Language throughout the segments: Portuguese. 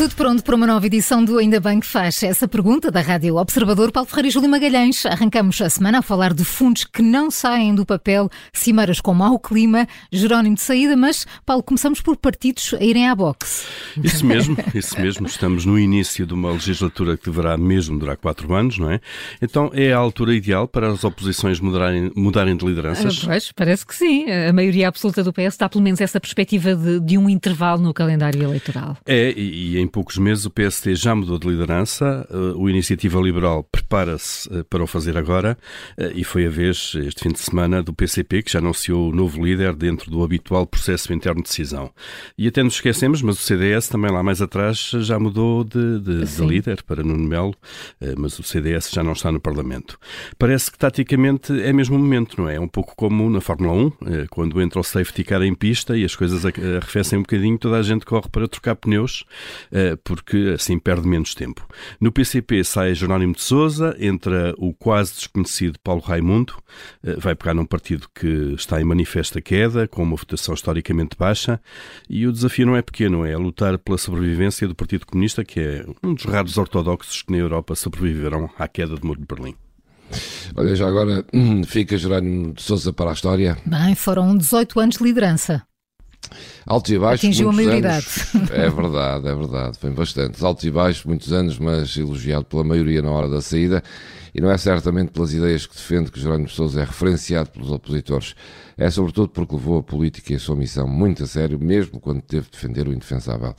Tudo pronto para uma nova edição do Ainda Bem que Faz. Essa pergunta da Rádio Observador, Paulo Ferreira e Júlio Magalhães. Arrancamos a semana a falar de fundos que não saem do papel, cimeiras com mau clima, Jerónimo de saída, mas, Paulo, começamos por partidos a irem à boxe. Isso mesmo, isso mesmo. Estamos no início de uma legislatura que deverá mesmo durar quatro anos, não é? Então é a altura ideal para as oposições mudarem, mudarem de lideranças? Ah, pois, parece que sim. A maioria absoluta do PS dá pelo menos essa perspectiva de, de um intervalo no calendário eleitoral. É, e, e em poucos meses o PST já mudou de liderança, uh, o Iniciativa Liberal prepara-se uh, para o fazer agora uh, e foi a vez, este fim de semana, do PCP, que já anunciou o novo líder dentro do habitual processo interno de decisão. E até nos esquecemos, mas o CDS também lá mais atrás já mudou de, de, de líder para Nuno Melo, mas o CDS já não está no Parlamento. Parece que taticamente é mesmo o momento, não é? É um pouco como na Fórmula 1, quando entra o safety car em pista e as coisas arrefecem um bocadinho, toda a gente corre para trocar pneus porque assim perde menos tempo. No PCP sai Jerónimo de Souza, entra o quase desconhecido Paulo Raimundo, eh, vai pegar num partido que está em manifesta queda, com uma votação historicamente baixa, e o desafio não é pequeno, é lutar pela sobrevivência do Partido Comunista, que é um dos raros ortodoxos que na Europa sobreviveram à queda do Muro de Berlim. Olha, já agora fica Jerónimo de Souza para a história. Bem, foram 18 anos de liderança. Altos e baixos. Atingiu a maioridade. Anos. É verdade, é verdade. Foi bastante. Altos e baixos, muitos anos, mas elogiado pela maioria na hora da saída. E não é certamente pelas ideias que defende que Jerónimo de Sousa é referenciado pelos opositores. É sobretudo porque levou a política e a sua missão muito a sério, mesmo quando teve de defender o indefensável.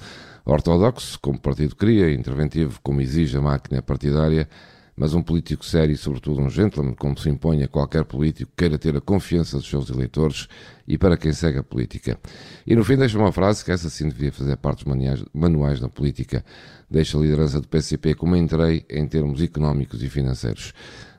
Ortodoxo, como o partido queria, interventivo, como exige a máquina partidária, mas um político sério e, sobretudo, um gentleman, como se impõe a qualquer político que queira ter a confiança dos seus eleitores e para quem segue a política. E no fim deixa uma frase que essa sim devia fazer parte dos manuais da política. Deixa a liderança do PCP como entrei em termos económicos e financeiros.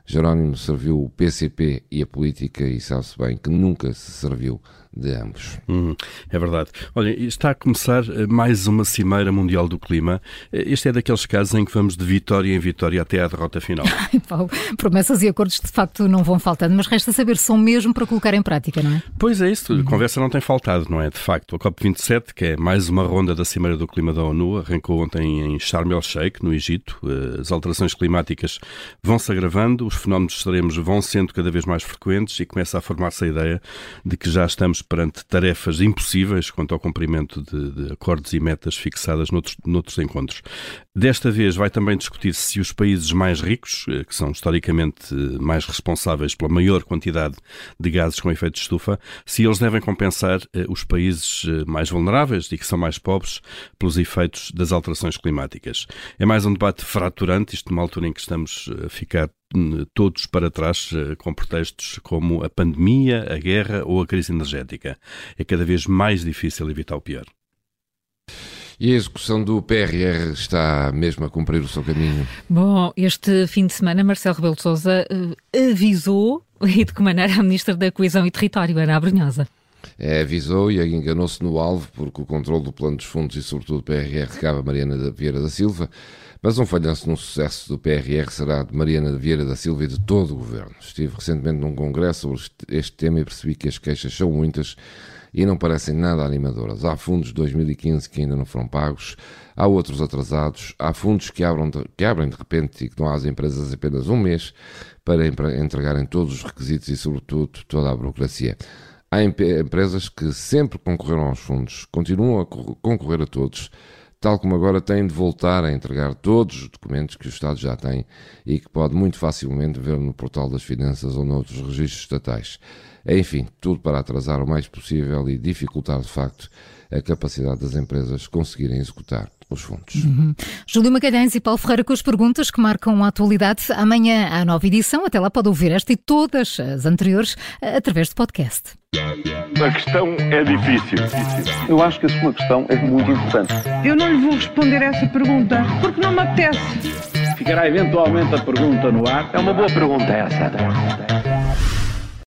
Jerónimo serviu o PCP e a política e sabe-se bem que nunca se serviu de ambos. Hum, é verdade. Olha, está a começar eh, mais uma Cimeira Mundial do Clima. Eh, este é daqueles casos em que vamos de vitória em vitória até à derrota final. Paulo, promessas e acordos de facto não vão faltando, mas resta saber se são mesmo para colocar em prática, não é? Pois é isso, a conversa não tem faltado, não é? De facto, a COP27, que é mais uma ronda da Cimeira do Clima da ONU, arrancou ontem em Sharm el-Sheikh, no Egito. Eh, as alterações climáticas vão se agravando, os fenómenos extremos vão sendo cada vez mais frequentes e começa a formar-se a ideia de que já estamos perante tarefas impossíveis quanto ao cumprimento de, de acordos e metas fixadas noutros, noutros encontros. Desta vez vai também discutir se os países mais ricos, eh, que são historicamente mais responsáveis pela maior quantidade de gases com efeito de estufa, se eles devem compensar eh, os países eh, mais vulneráveis e que são mais pobres pelos efeitos das alterações climáticas. É mais um debate fraturante, isto numa altura em que estamos a ficar todos para trás eh, com pretextos como a pandemia, a guerra ou a crise energética. É cada vez mais difícil evitar o pior. E a execução do PRR está mesmo a cumprir o seu caminho? Bom, este fim de semana Marcelo Rebelo de Sousa uh, avisou e de que maneira a Ministra da Coesão e Território, Ana Abrunhosa. É, avisou e enganou-se no alvo, porque o controle do plano dos fundos e, sobretudo, do PRR cabe a Mariana Vieira da Silva. Mas um falhanço no sucesso do PRR será de Mariana Vieira da Silva e de todo o governo. Estive recentemente num congresso sobre este tema e percebi que as queixas são muitas e não parecem nada animadoras. Há fundos de 2015 que ainda não foram pagos, há outros atrasados, há fundos que, abram de, que abrem de repente e que dão às empresas apenas um mês para entregarem todos os requisitos e, sobretudo, toda a burocracia. Há empresas que sempre concorreram aos fundos, continuam a concorrer a todos tal como agora tem de voltar a entregar todos os documentos que o Estado já tem e que pode muito facilmente ver no portal das finanças ou noutros registros estatais. Enfim, tudo para atrasar o mais possível e dificultar de facto a capacidade das empresas conseguirem executar os fundos. Uhum. Júlio Magalhães e Paulo Ferreira com as perguntas que marcam a atualidade. Amanhã há nova edição, até lá pode ouvir esta e todas as anteriores através do podcast. A questão é difícil. Eu acho que a sua questão é muito importante. Eu não lhe vou responder essa pergunta porque não me apetece. Ficará eventualmente a pergunta no ar. É uma boa pergunta essa.